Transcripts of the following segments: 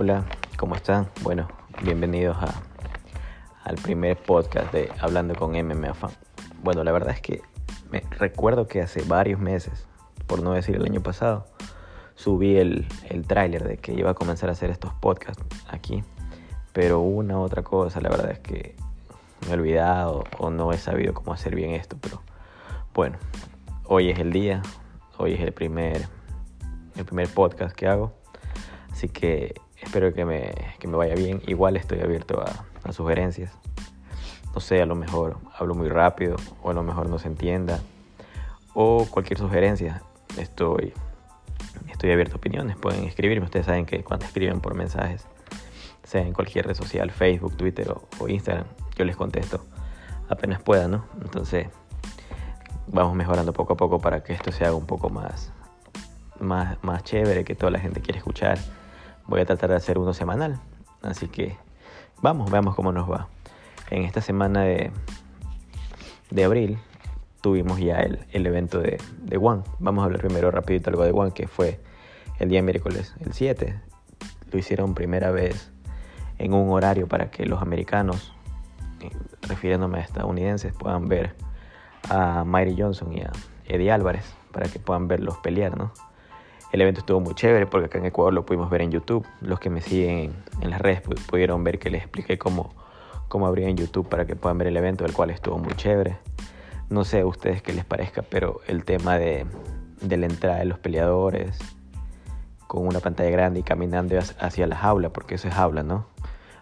Hola, ¿cómo están? Bueno, bienvenidos a, al primer podcast de Hablando con MMA Fan. Bueno, la verdad es que me recuerdo que hace varios meses, por no decir el año pasado, subí el, el tráiler de que iba a comenzar a hacer estos podcasts aquí. Pero una otra cosa, la verdad es que me he olvidado o no he sabido cómo hacer bien esto. Pero bueno, hoy es el día, hoy es el primer, el primer podcast que hago. Así que espero que me, que me vaya bien. Igual estoy abierto a, sugerencias. No sé, a lo mejor hablo muy rápido o a lo mejor no se entienda. O cualquier sugerencia. Estoy, estoy abierto a opiniones. Pueden escribirme. Ustedes saben que cuando escriben por mensajes, sea en cualquier red social, Facebook, Twitter o, o Instagram, yo les contesto apenas pueda, ¿no? Entonces, vamos mejorando poco a poco para que esto se haga un poco más, más, más chévere, que toda la gente quiere escuchar voy a tratar de hacer uno semanal. Así que vamos, veamos cómo nos va. En esta semana de, de abril tuvimos ya el, el evento de, de, One. Vamos a hablar primero rapidito algo de One, que fue el día miércoles, el 7. Lo hicieron primera vez en un horario para que los americanos, eh, refiriéndome a estadounidenses, puedan ver a Mary Johnson y a Eddie Álvarez, para que puedan verlos pelear, ¿no? El evento estuvo muy chévere porque acá en Ecuador lo pudimos ver en YouTube. Los que me siguen en las redes pudieron ver que les expliqué cómo, cómo abrir en YouTube para que puedan ver el evento, el cual estuvo muy chévere. No sé a ustedes qué les parezca, pero el tema de, de la entrada de los peleadores con una pantalla grande y caminando hacia la jaula, porque eso es jaula, ¿no?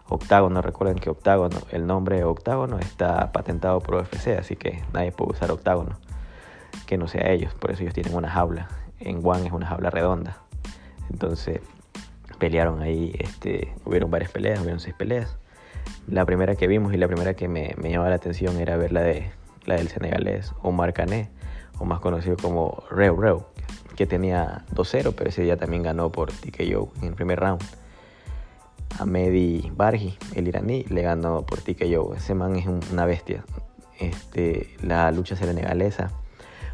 Octágono, recuerden que octágono, el nombre octágono está patentado por UFC, así que nadie puede usar octágono que no sea ellos, por eso ellos tienen una jaula en One es una jaula redonda. Entonces pelearon ahí, este, hubieron varias peleas, hubieron seis peleas. La primera que vimos y la primera que me, me llamaba la atención era ver la, de, la del senegalés Omar Cané, o más conocido como Reu Reu, que tenía 2-0, pero ese día también ganó por TKO en el primer round. A Mehdi Bargi, el iraní, le ganó por TKO. Ese man es una bestia. Este, la lucha senegalesa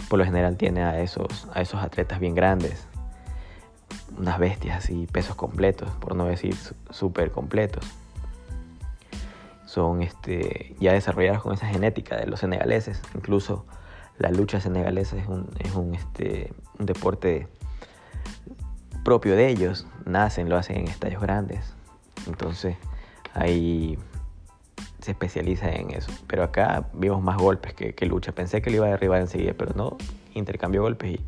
por lo general tiene a esos, a esos atletas bien grandes, unas bestias así, pesos completos, por no decir súper completos. Son este, ya desarrollados con esa genética de los senegaleses. Incluso la lucha senegalesa es un, es un, este, un deporte propio de ellos. Nacen, lo hacen en estadios grandes. Entonces ahí se especializa en eso. Pero acá vimos más golpes que, que, lucha. Pensé que le iba a derribar enseguida, pero no, intercambió golpes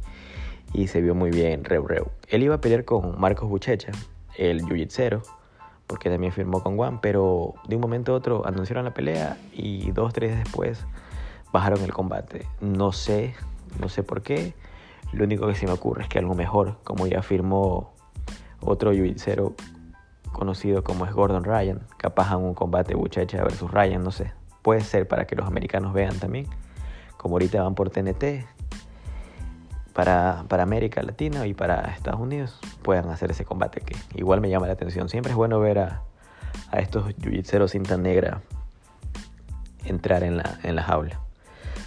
y, se vio muy bien Reu Reu. Él iba a pelear con Marcos Buchecha, el jiu porque también firmó con Juan, pero de un momento a otro anunciaron la pelea y dos, tres después bajaron el combate. No sé, no sé por qué. Lo único que se me ocurre es que algo mejor, como ya firmó otro jiu conocido como es Gordon Ryan, capaz en un combate Buchecha versus Ryan, no sé. Puede ser para que los americanos vean también, como ahorita van por TNT, para, para América Latina y para Estados Unidos, puedan hacer ese combate que igual me llama la atención. Siempre es bueno ver a, a estos jiu cinta negra entrar en la, en la jaula.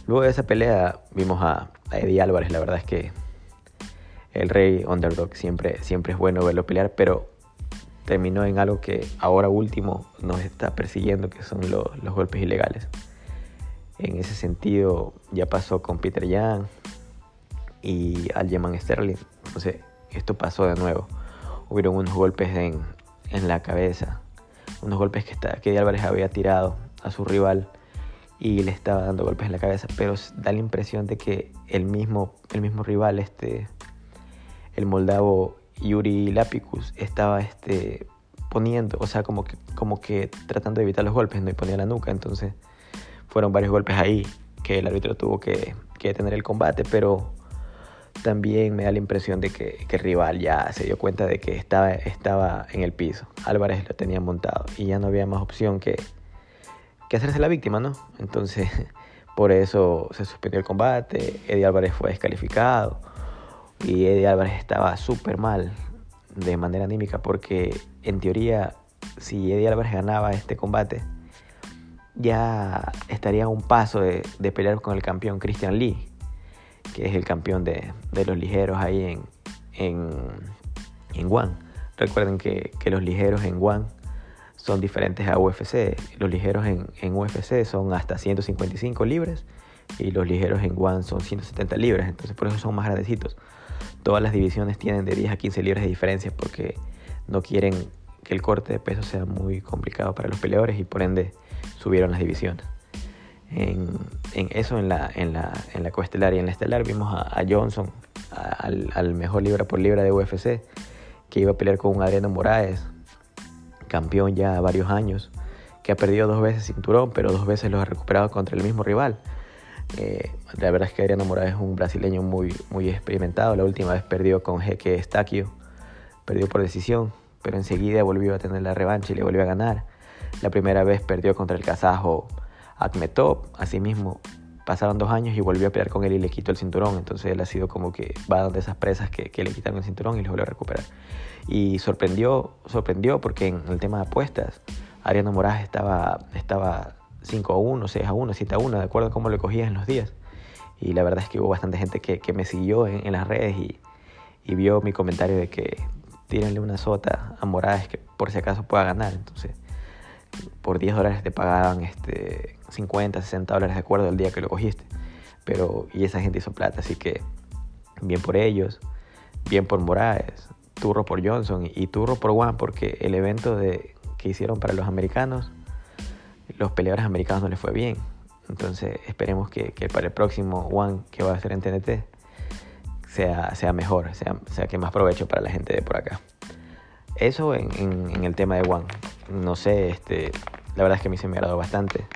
Luego de esa pelea vimos a, a Eddie Álvarez, la verdad es que el rey underdog siempre, siempre es bueno verlo pelear, pero terminó en algo que ahora último nos está persiguiendo, que son lo, los golpes ilegales. En ese sentido ya pasó con Peter Young y Aljamain Sterling. Entonces esto pasó de nuevo. Hubieron unos golpes en, en la cabeza, unos golpes que, está, que Álvarez había tirado a su rival y le estaba dando golpes en la cabeza, pero da la impresión de que el mismo, el mismo rival, este, el moldavo Yuri Lapicus estaba este, poniendo, o sea, como que, como que tratando de evitar los golpes, ¿no? Y ponía la nuca, entonces fueron varios golpes ahí que el árbitro tuvo que, que detener el combate, pero también me da la impresión de que, que, el rival ya se dio cuenta de que estaba, estaba en el piso. Álvarez lo tenía montado y ya no había más opción que, que hacerse la víctima, ¿no? Entonces, por eso se suspendió el combate, Eddie Álvarez fue descalificado y Eddie Álvarez estaba súper mal de manera anímica porque en teoría si Eddie Álvarez ganaba este combate ya estaría a un paso de, pelear con el campeón Christian Lee, que es el campeón de, de los ligeros ahí en, en, en One. recuerden que, que los ligeros en One son diferentes a UFC. Los ligeros en, en UFC son hasta 155 libras y los ligeros en One son 170 libras, entonces por eso son más grandecitos. Todas las divisiones tienen de 10 a 15 libras de diferencia porque no quieren que el corte de peso sea muy complicado para los peleadores y por ende subieron las divisiones. En, eso en la, en, la, en la coestelar y en la estelar vimos a, Johnson, a, al, mejor libra por libra de UFC, que iba a pelear con Adriano Moraes, campeón ya varios años, que ha perdido dos veces cinturón, pero dos veces lo ha recuperado contra el mismo rival. Eh, la verdad es que Adriano Moraes es un brasileño muy, muy experimentado. La última vez perdió con Jeque Estaquio, perdió por decisión, pero enseguida volvió a tener la revancha y le volvió a ganar. La primera vez perdió contra el kazajo Akhmetov, asimismo pasaron dos años y volvió a pelear con él y le quitó el cinturón. Entonces él ha sido como que va donde esas presas que, que le quitaron el cinturón y le volvió a recuperar. Y sorprendió, sorprendió porque en el tema de apuestas, Ariano Moraes estaba, estaba 5 a 1, 6 a 1, 7 a 1, de acuerdo a cómo lo cogías en los días. Y la verdad es que hubo bastante gente que, me siguió en, las redes y, vio mi comentario de que tírenle una sota a Moraes que por si acaso pueda ganar. Entonces, por 10 dólares te pagaban este, 50, 60 dólares de acuerdo al día que lo cogiste. Pero, y esa gente hizo plata, así que bien por ellos, bien por Moraes, turro por Johnson y turro por Juan, porque el evento de, que hicieron para los americanos, los peleadores americanos no les fue bien. Entonces esperemos que, para el próximo One que va a ser en TNT sea, sea mejor, sea, sea que más provecho para la gente de por acá. Eso en el tema de One. No sé, este, la verdad es que a mí se me agradó bastante.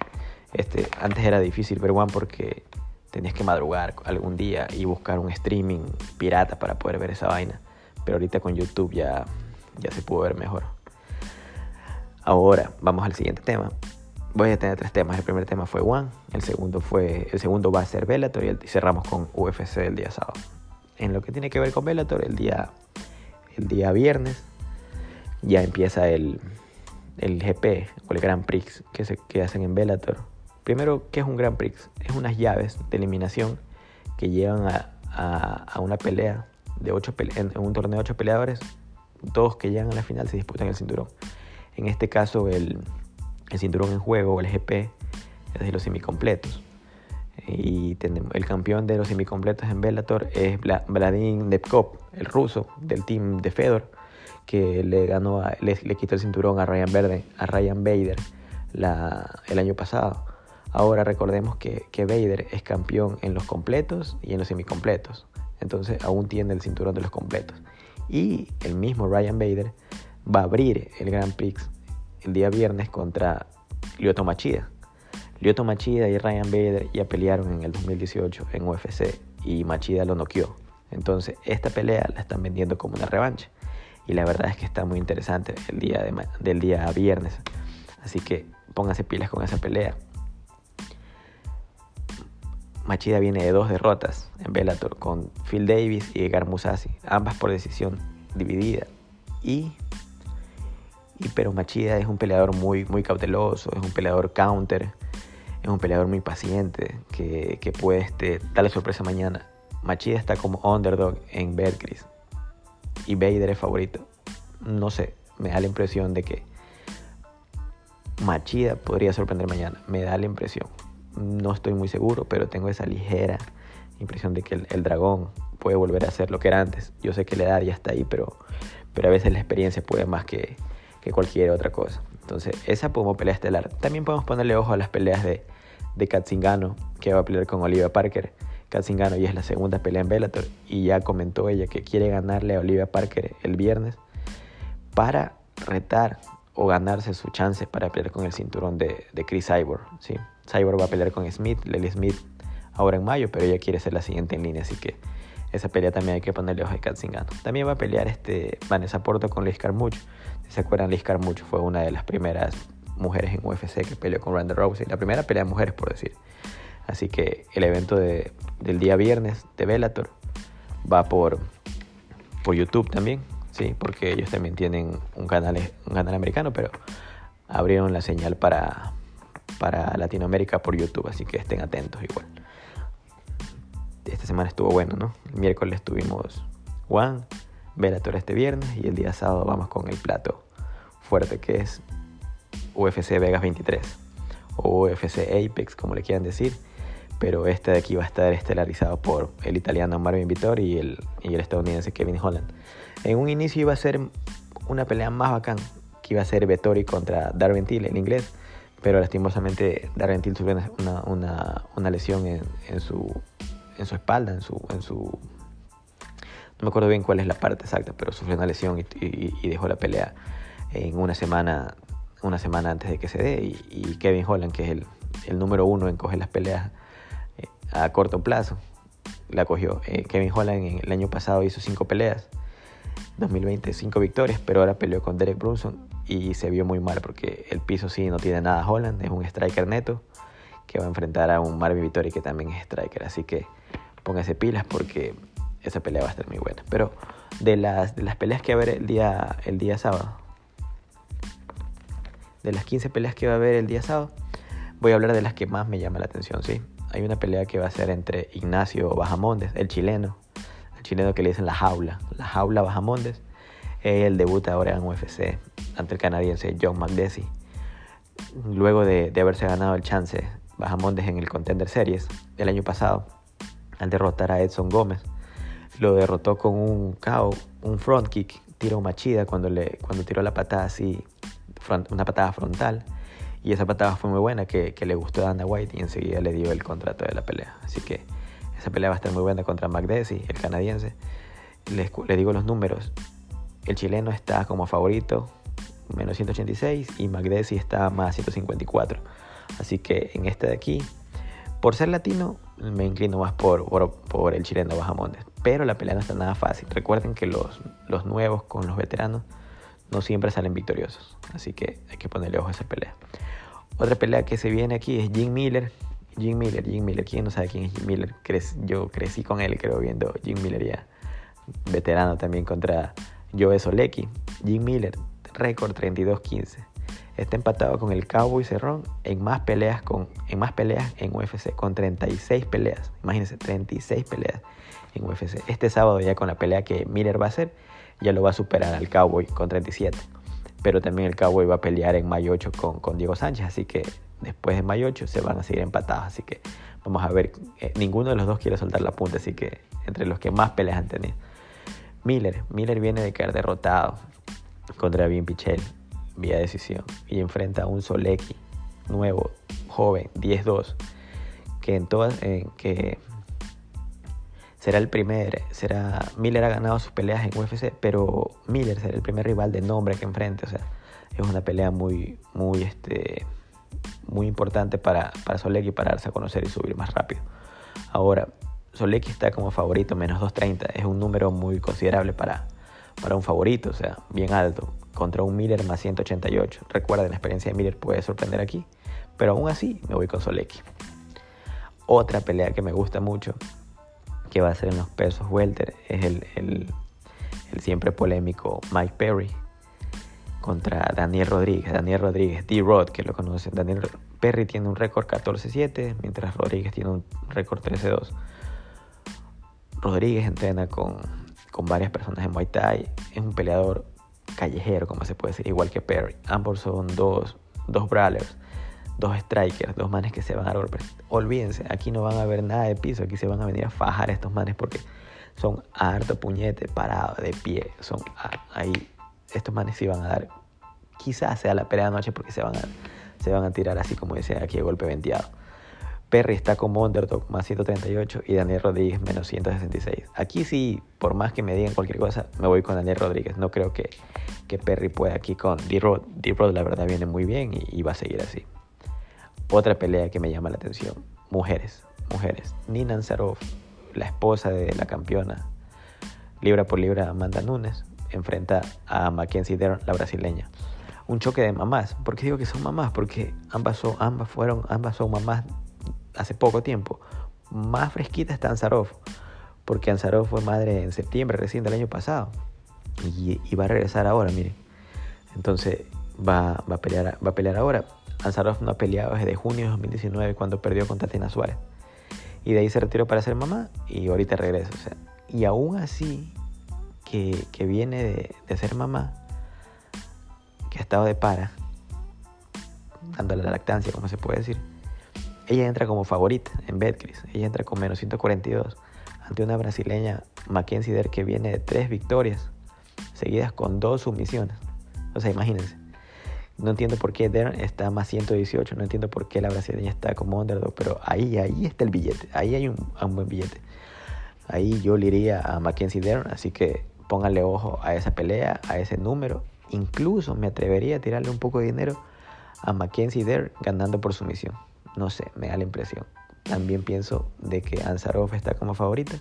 Este, antes era difícil ver One porque tenías que madrugar algún día y buscar un streaming pirata para poder ver esa vaina. Pero ahorita con YouTube ya, ya se pudo ver mejor. Ahora, vamos al siguiente tema. Voy a tener tres temas. El primer tema fue One, el segundo fue el segundo va a ser Bellator y cerramos con UFC el día sábado. En lo que tiene que ver con Bellator, el día el día viernes ya empieza el, el GP o el Grand Prix que, se, que hacen en Bellator. Primero, ¿qué es un Grand Prix? Es unas llaves de eliminación que llevan a, a, a una pelea de ocho pele en, un torneo de ocho peleadores. Todos que llegan a la final se disputan el cinturón. En este caso, el, el cinturón en juego, el GP, es de los semicompletos. Y tenemos, el campeón de los semicompletos en Bellator es Vladimir Nepkov, el ruso del team de Fedor que le ganó a, le, le, quitó el cinturón a Ryan, Verde, a Ryan Bader la, el año pasado. Ahora recordemos que, que es campeón en los completos y en los semicompletos. Entonces aún tiene el cinturón de los completos. Y el mismo Ryan Bader va a abrir el Grand Prix el día viernes contra Lyoto Machida. Lyoto Machida y Ryan Bader ya pelearon en el 2018 en UFC y Machida lo noqueó. Entonces esta pelea la están vendiendo como una revancha y la verdad es que está muy interesante el día de, del día viernes. Así que pónganse pilas con esa pelea. Machida viene de dos derrotas en Bellator con Phil Davis y Edgar Musasi, ambas por decisión dividida. Y, pero Machida es un peleador muy, muy cauteloso, es un peleador counter, es un peleador muy paciente que, que puede este, darle sorpresa mañana. Machida está como underdog en Betcris y Vader es favorito. No sé, me da la impresión de que Machida podría sorprender mañana. Me da la impresión. No estoy muy seguro, pero tengo esa ligera impresión de que el, el dragón puede volver a ser lo que era antes. Yo sé que la edad ya está ahí, pero, pero a veces la experiencia puede más que, que cualquier otra cosa. Entonces, esa podemos pelea estelar. También podemos ponerle ojo a las peleas de, de Katzingano, que va a pelear con Olivia Parker. Katzingano y es la segunda pelea en Bellator y ya comentó ella que quiere ganarle a Olivia Parker el viernes para retar o ganarse su chance para pelear con el cinturón de, de Chris Cyborg. ¿sí? Cyborg va a pelear con Smith, Lely Smith ahora en mayo, pero ella quiere ser la siguiente en línea, así que esa pelea también hay que ponerle ojo a Katzingano. También va a pelear este Vanessa Porto con Liz Carmucho. Se acuerdan, Liz Carmucho fue una de las primeras mujeres en UFC que peleó con Ronda Rousey, la primera pelea de mujeres por decir. Así que el evento de, del día viernes de Bellator va por, por YouTube también, sí, porque ellos también tienen un canal, un canal americano, pero abrieron la señal para, para Latinoamérica por YouTube, así que estén atentos igual. Esta semana estuvo bueno, ¿no? El miércoles tuvimos One, Bellator este viernes y el día sábado vamos con el plato fuerte que es UFC Vegas 23 o UFC Apex, como le quieran decir. Pero este de aquí va a estar estelarizado por el italiano Marvin Vittori y el, y el estadounidense Kevin Holland. En un inicio iba a ser una pelea más bacán, que iba a ser Vettori contra Darwin Till en inglés, pero lastimosamente Darwin Till sufrió una, una, una lesión en, en, su, en su espalda, en su, en su... No me acuerdo bien cuál es la parte exacta, pero sufrió una lesión y, y, y dejó la pelea en una semana, una semana antes de que se dé. Y, Kevin Holland, que es el, el, número uno en coger las peleas eh, a corto plazo, la cogió. Eh, Kevin Holland el año pasado hizo cinco peleas 2020 cinco victorias, pero ahora peleó con Derek Brunson y se vio muy mal porque el piso sí no tiene nada Holland, es un striker neto que va a enfrentar a un Marvin Vittori que también es striker, así que póngase pilas porque esa pelea va a estar muy buena. Pero de las, de las peleas que va a haber el día, el día sábado, de las 15 peleas que va a haber el día sábado, voy a hablar de las que más me llama la atención, ¿sí? Hay una pelea que va a ser entre Ignacio Bajamondes, el chileno, chileno que le dicen la jaula, la jaula Bajamondes. Él debuta ahora en UFC ante el canadiense John McDessie. Luego de, de haberse ganado el chance Bajamondes en el Contender Series el año pasado, al derrotar a Edson Gómez, lo derrotó con un KO, un front kick, tiro machida cuando, le, cuando tiró la patada así, una patada frontal. Y esa patada fue muy buena que, le gustó a Dana White y enseguida le dio el contrato de la pelea. Así que esa pelea va a estar muy buena contra McDessie, el canadiense. Les, digo los números. El chileno está como favorito, menos 186, y McDessie está más 154. Así que en este de aquí, por ser latino, me inclino más por, por, el chileno Bajamontes. Pero la pelea no está nada fácil. Recuerden que los, los nuevos con los veteranos no siempre salen victoriosos. Así que hay que ponerle ojo a esa pelea. Otra pelea que se viene aquí es Jim Miller Jim Miller, Jim Miller, ¿quién no sabe quién es Jim Miller? yo crecí con él, creo, viendo Jim Miller ya, veterano también contra Joe Solecki. Jim Miller, récord 32-15. Está empatado con el Cowboy Cerrón en más peleas con en más peleas en UFC con 36 peleas. Imagínense, 36 peleas en UFC. Este sábado ya con la pelea que Miller va a hacer, ya lo va a superar al Cowboy con 37. Pero también el Cowboy va a pelear en mayo 8 con, con Diego Sánchez, así que después de mayo 8 se van a seguir empatados. Así que vamos a ver. Eh, ninguno de los dos quiere soltar la punta, así que entre los que más peleas han tenido. Miller. Miller viene de caer derrotado contra Bien Pichel vía decisión y enfrenta a un Solecki nuevo, joven, 10-2, que en todas, que será el primer, será, Miller ha ganado sus peleas en UFC, pero Miller será el primer rival de nombre que enfrente, o sea, es una pelea muy, muy, este, muy importante para, para Solecki para a conocer y subir más rápido. Ahora, Solecki está como favorito, menos 230. Es un número muy considerable para, para un favorito, o sea, bien alto. Contra un Miller más 188. Recuerden, la experiencia de Miller puede sorprender aquí. Pero aún así, me voy con Solecki. Otra pelea que me gusta mucho, que va a ser en los pesos welter, es el, el, el siempre polémico Mike Perry contra Daniel Rodríguez. Daniel Rodríguez, D-Rod, que lo conocen. Daniel Perry tiene un récord 14-7, mientras Rodríguez tiene un récord 13-2. Rodríguez entrena con, con varias personas en Muay Thai. Es un peleador callejero, como se puede decir, igual que Perry. Ambos son dos, dos brawlers, dos strikers, dos manes que se van a golpear. Olvídense, aquí no van a ver nada de piso, aquí se van a venir a fajar estos manes porque son harto puñete, parado, de pie. Son ahí estos manes se iban a dar, quizás sea la pelea de noche porque se van a, se van a tirar así como dice aquí de golpe venteado. Perry está como underdog más 138 y Daniel Rodríguez menos 166. Aquí sí, por más que me digan cualquier cosa, me voy con Daniel Rodríguez. No creo que, que Perry pueda aquí con D-Rod. D-Rod la verdad viene muy bien y, y, va a seguir así. Otra pelea que me llama la atención. Mujeres, mujeres. Nina Ansaroff, la esposa de la campeona, libra por libra Amanda Nunes, enfrenta a Mackenzie Dern, la brasileña. Un choque de mamás. ¿Por qué digo que son mamás? Porque ambas ambas fueron, ambas son mamás hace poco tiempo. Más fresquita está Ansarov, porque Ansarov fue madre en septiembre recién del año pasado y, va a regresar ahora, miren. Entonces va, va, a pelear, va a pelear ahora. Ansarov no ha peleado desde junio de 2019 cuando perdió contra Tina Suárez. Y de ahí se retiró para ser mamá y ahorita regresa. O sea, y aún así que, viene de, de, ser mamá, que ha estado de para, dándole la lactancia, como se puede decir, ella entra como favorita en Betcris. Ella entra con menos 142 ante una brasileña Mackenzie Der que viene de tres victorias seguidas con dos sumisiones. O sea, imagínense. No entiendo por qué Dern está más 118, no entiendo por qué la brasileña está como underdog, pero ahí, ahí está el billete, ahí hay un, un buen billete. Ahí yo le iría a Mackenzie Dern, así que pónganle ojo a esa pelea, a ese número. Incluso me atrevería a tirarle un poco de dinero a Mackenzie Dern ganando por sumisión. No sé, me da la impresión. También pienso de que Ansarov está como favorita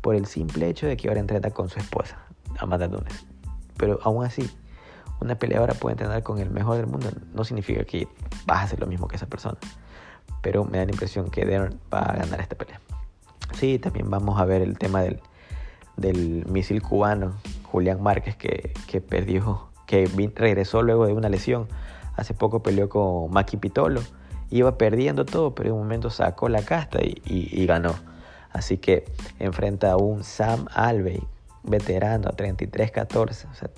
por el simple hecho de que ahora entrena con su esposa, Amanda Nunes. Pero aún así, una peleadora puede entrenar con el mejor del mundo. No significa que vas a hacer lo mismo que esa persona. Pero me da la impresión que Darren va a ganar esta pelea. Sí, también vamos a ver el tema del, del misil cubano, Julián Márquez, que, que perdió, que regresó luego de una lesión. Hace poco peleó con Maki Pitolo iba perdiendo todo, pero en un momento sacó la casta y, ganó. Así que enfrenta a un Sam Alvey, veterano, 33-14, o sea,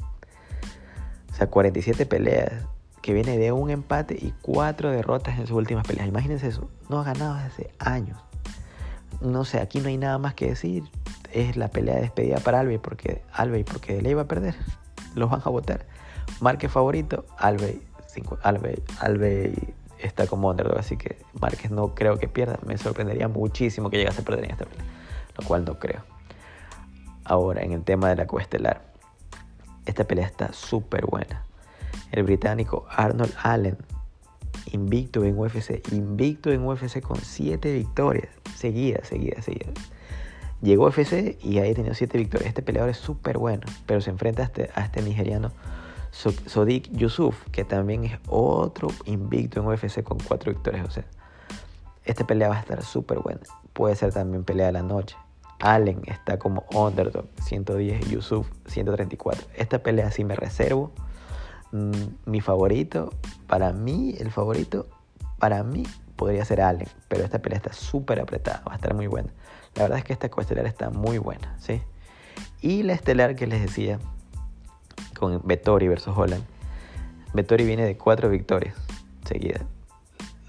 o sea, 47 peleas, que viene de un empate y cuatro derrotas en sus últimas peleas. Imagínense eso, no ha ganado hace años. No sé, aquí no hay nada más que decir. Es la pelea de despedida para Alvey porque Alvey porque le iba a perder. Los van a votar. Marque favorito, Alvey, Alvey, Alvey está como underdog, así que Márquez no creo que pierda. Me sorprendería muchísimo que llegase a perder en esta pelea, lo cual no creo. Ahora, en el tema de la coestelar, esta pelea está súper buena. El británico Arnold Allen, invicto en UFC, invicto en UFC con 7 victorias, seguidas, seguidas, seguidas. Llegó a UFC y ahí tenía 7 victorias. Este peleador es súper bueno, pero se enfrenta a este, a este nigeriano Sodik Yusuf, que también es otro invicto en UFC con cuatro victorias. O sea, esta pelea va a estar súper buena. Puede ser también pelea de la noche. Allen está como underdog, 110, Yusuf 134. Esta pelea sí me reservo. Mm, mi favorito, para mí, el favorito, para mí podría ser Allen, pero esta pelea está súper apretada, va a estar muy buena. La verdad es que esta coestelar está muy buena, ¿sí? Y la estelar que les decía, con Vettori versus Holland. Vettori viene de cuatro victorias seguidas,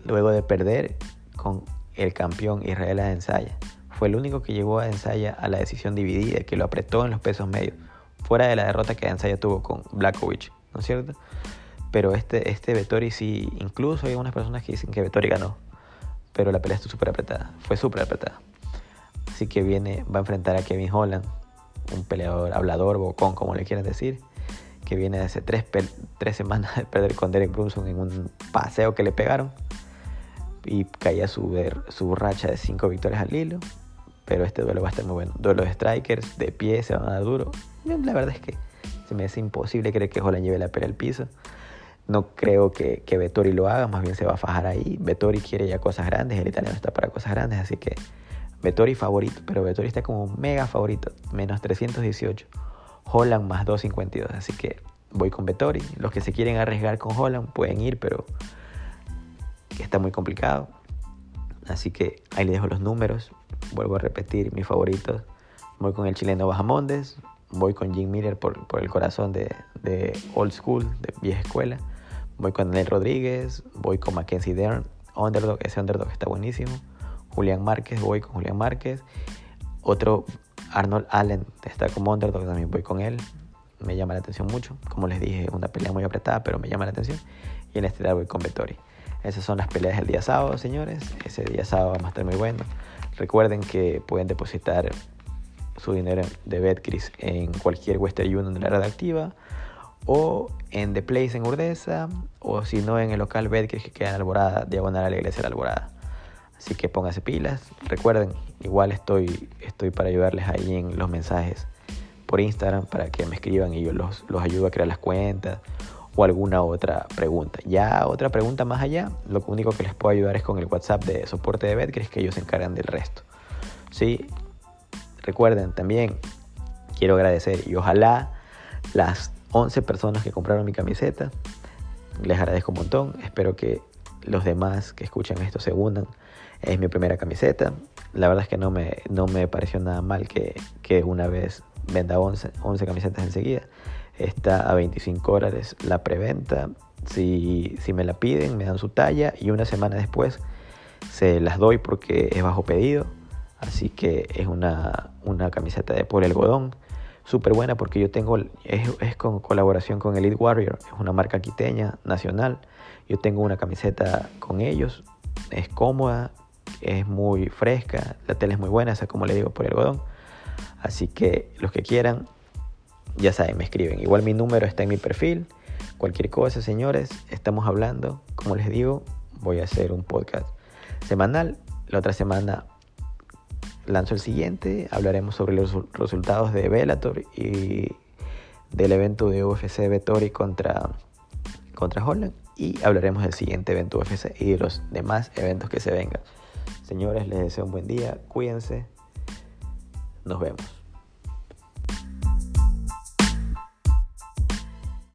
luego de perder con el campeón Israel Adesanya. Fue el único que llegó a Adesanya a la decisión dividida, que lo apretó en los pesos medios, fuera de la derrota que Adesanya tuvo con Blackovich, ¿no es cierto? Pero este, este Vettori sí, incluso hay unas personas que dicen que Vettori ganó, pero la pelea estuvo súper apretada, fue súper apretada. Así que viene, va a enfrentar a Kevin Holland, un peleador hablador, bocón, como le quieran decir, que viene de hace tres, tres semanas de perder con Derek Brunson en un paseo que le pegaron y caía su, su racha de cinco victorias al hilo. Pero este duelo va a estar muy bueno. Duelo de strikers, de pie, se van a dar duro. La verdad es que se me hace imposible creer que Holland lleve la pelea al piso. No creo que, que Vettori lo haga, más bien se va a fajar ahí. Vettori quiere ya cosas grandes, el italiano está para cosas grandes, así que Vettori favorito, pero Vettori está como mega favorito, menos 318. Holland más 2.52. Así que voy con Vettori. Los que se quieren arriesgar con Holland pueden ir, pero está muy complicado. Así que ahí les dejo los números. Vuelvo a repetir mis favoritos. Voy con el chileno Bajamondes. Voy con Jim Miller por, el corazón de, old school, de vieja escuela. Voy con Daniel Rodríguez. Voy con Mackenzie Dern. Underdog, ese underdog está buenísimo. Julián Márquez, voy con Julián Márquez. Otro Arnold Allen está como underdog, también voy con él. Me llama la atención mucho. Como les dije, una pelea muy apretada, pero me llama la atención. Y en este voy con Vettori. Esas son las peleas del día sábado, señores. Ese día sábado va a estar muy bueno. Recuerden que pueden depositar su dinero de Betcris en cualquier Western Union de la red activa o en The Place en Urdesa o si no en el local Betcris que queda en Alborada, diagonal a la iglesia de Alborada. Así que pónganse pilas. Recuerden, igual estoy, estoy para ayudarles ahí en los mensajes por Instagram para que me escriban y yo los, los ayudo a crear las cuentas o alguna otra pregunta. Ya otra pregunta más allá, lo único que les puedo ayudar es con el WhatsApp de soporte de es que ellos se encargan del resto. ¿Sí? Recuerden también, quiero agradecer y ojalá las 11 personas que compraron mi camiseta, les agradezco un montón. Espero que los demás que escuchan esto se unan es mi primera camiseta. La verdad es que no me, no me pareció nada mal que, que una vez venda 11, 11 camisetas enseguida. Está a 25 dólares la preventa. Si, si me la piden, me dan su talla y una semana después se las doy porque es bajo pedido. Así que es una, una camiseta de por algodón. Súper buena porque yo tengo, es, es, con colaboración con Elite Warrior, es una marca quiteña nacional. Yo tengo una camiseta con ellos, es cómoda, es muy fresca, la tela es muy buena, esa como le digo por algodón. Así que los que quieran, ya saben, me escriben. Igual mi número está en mi perfil. Cualquier cosa, señores, estamos hablando. Como les digo, voy a hacer un podcast semanal. La otra semana lanzo el siguiente. Hablaremos sobre los resultados de Bellator y del evento de UFC Vettori contra, contra Holland. Y hablaremos del siguiente evento UFC y de los demás eventos que se vengan. Señores, les deseo un buen día. Cuídense. Nos vemos.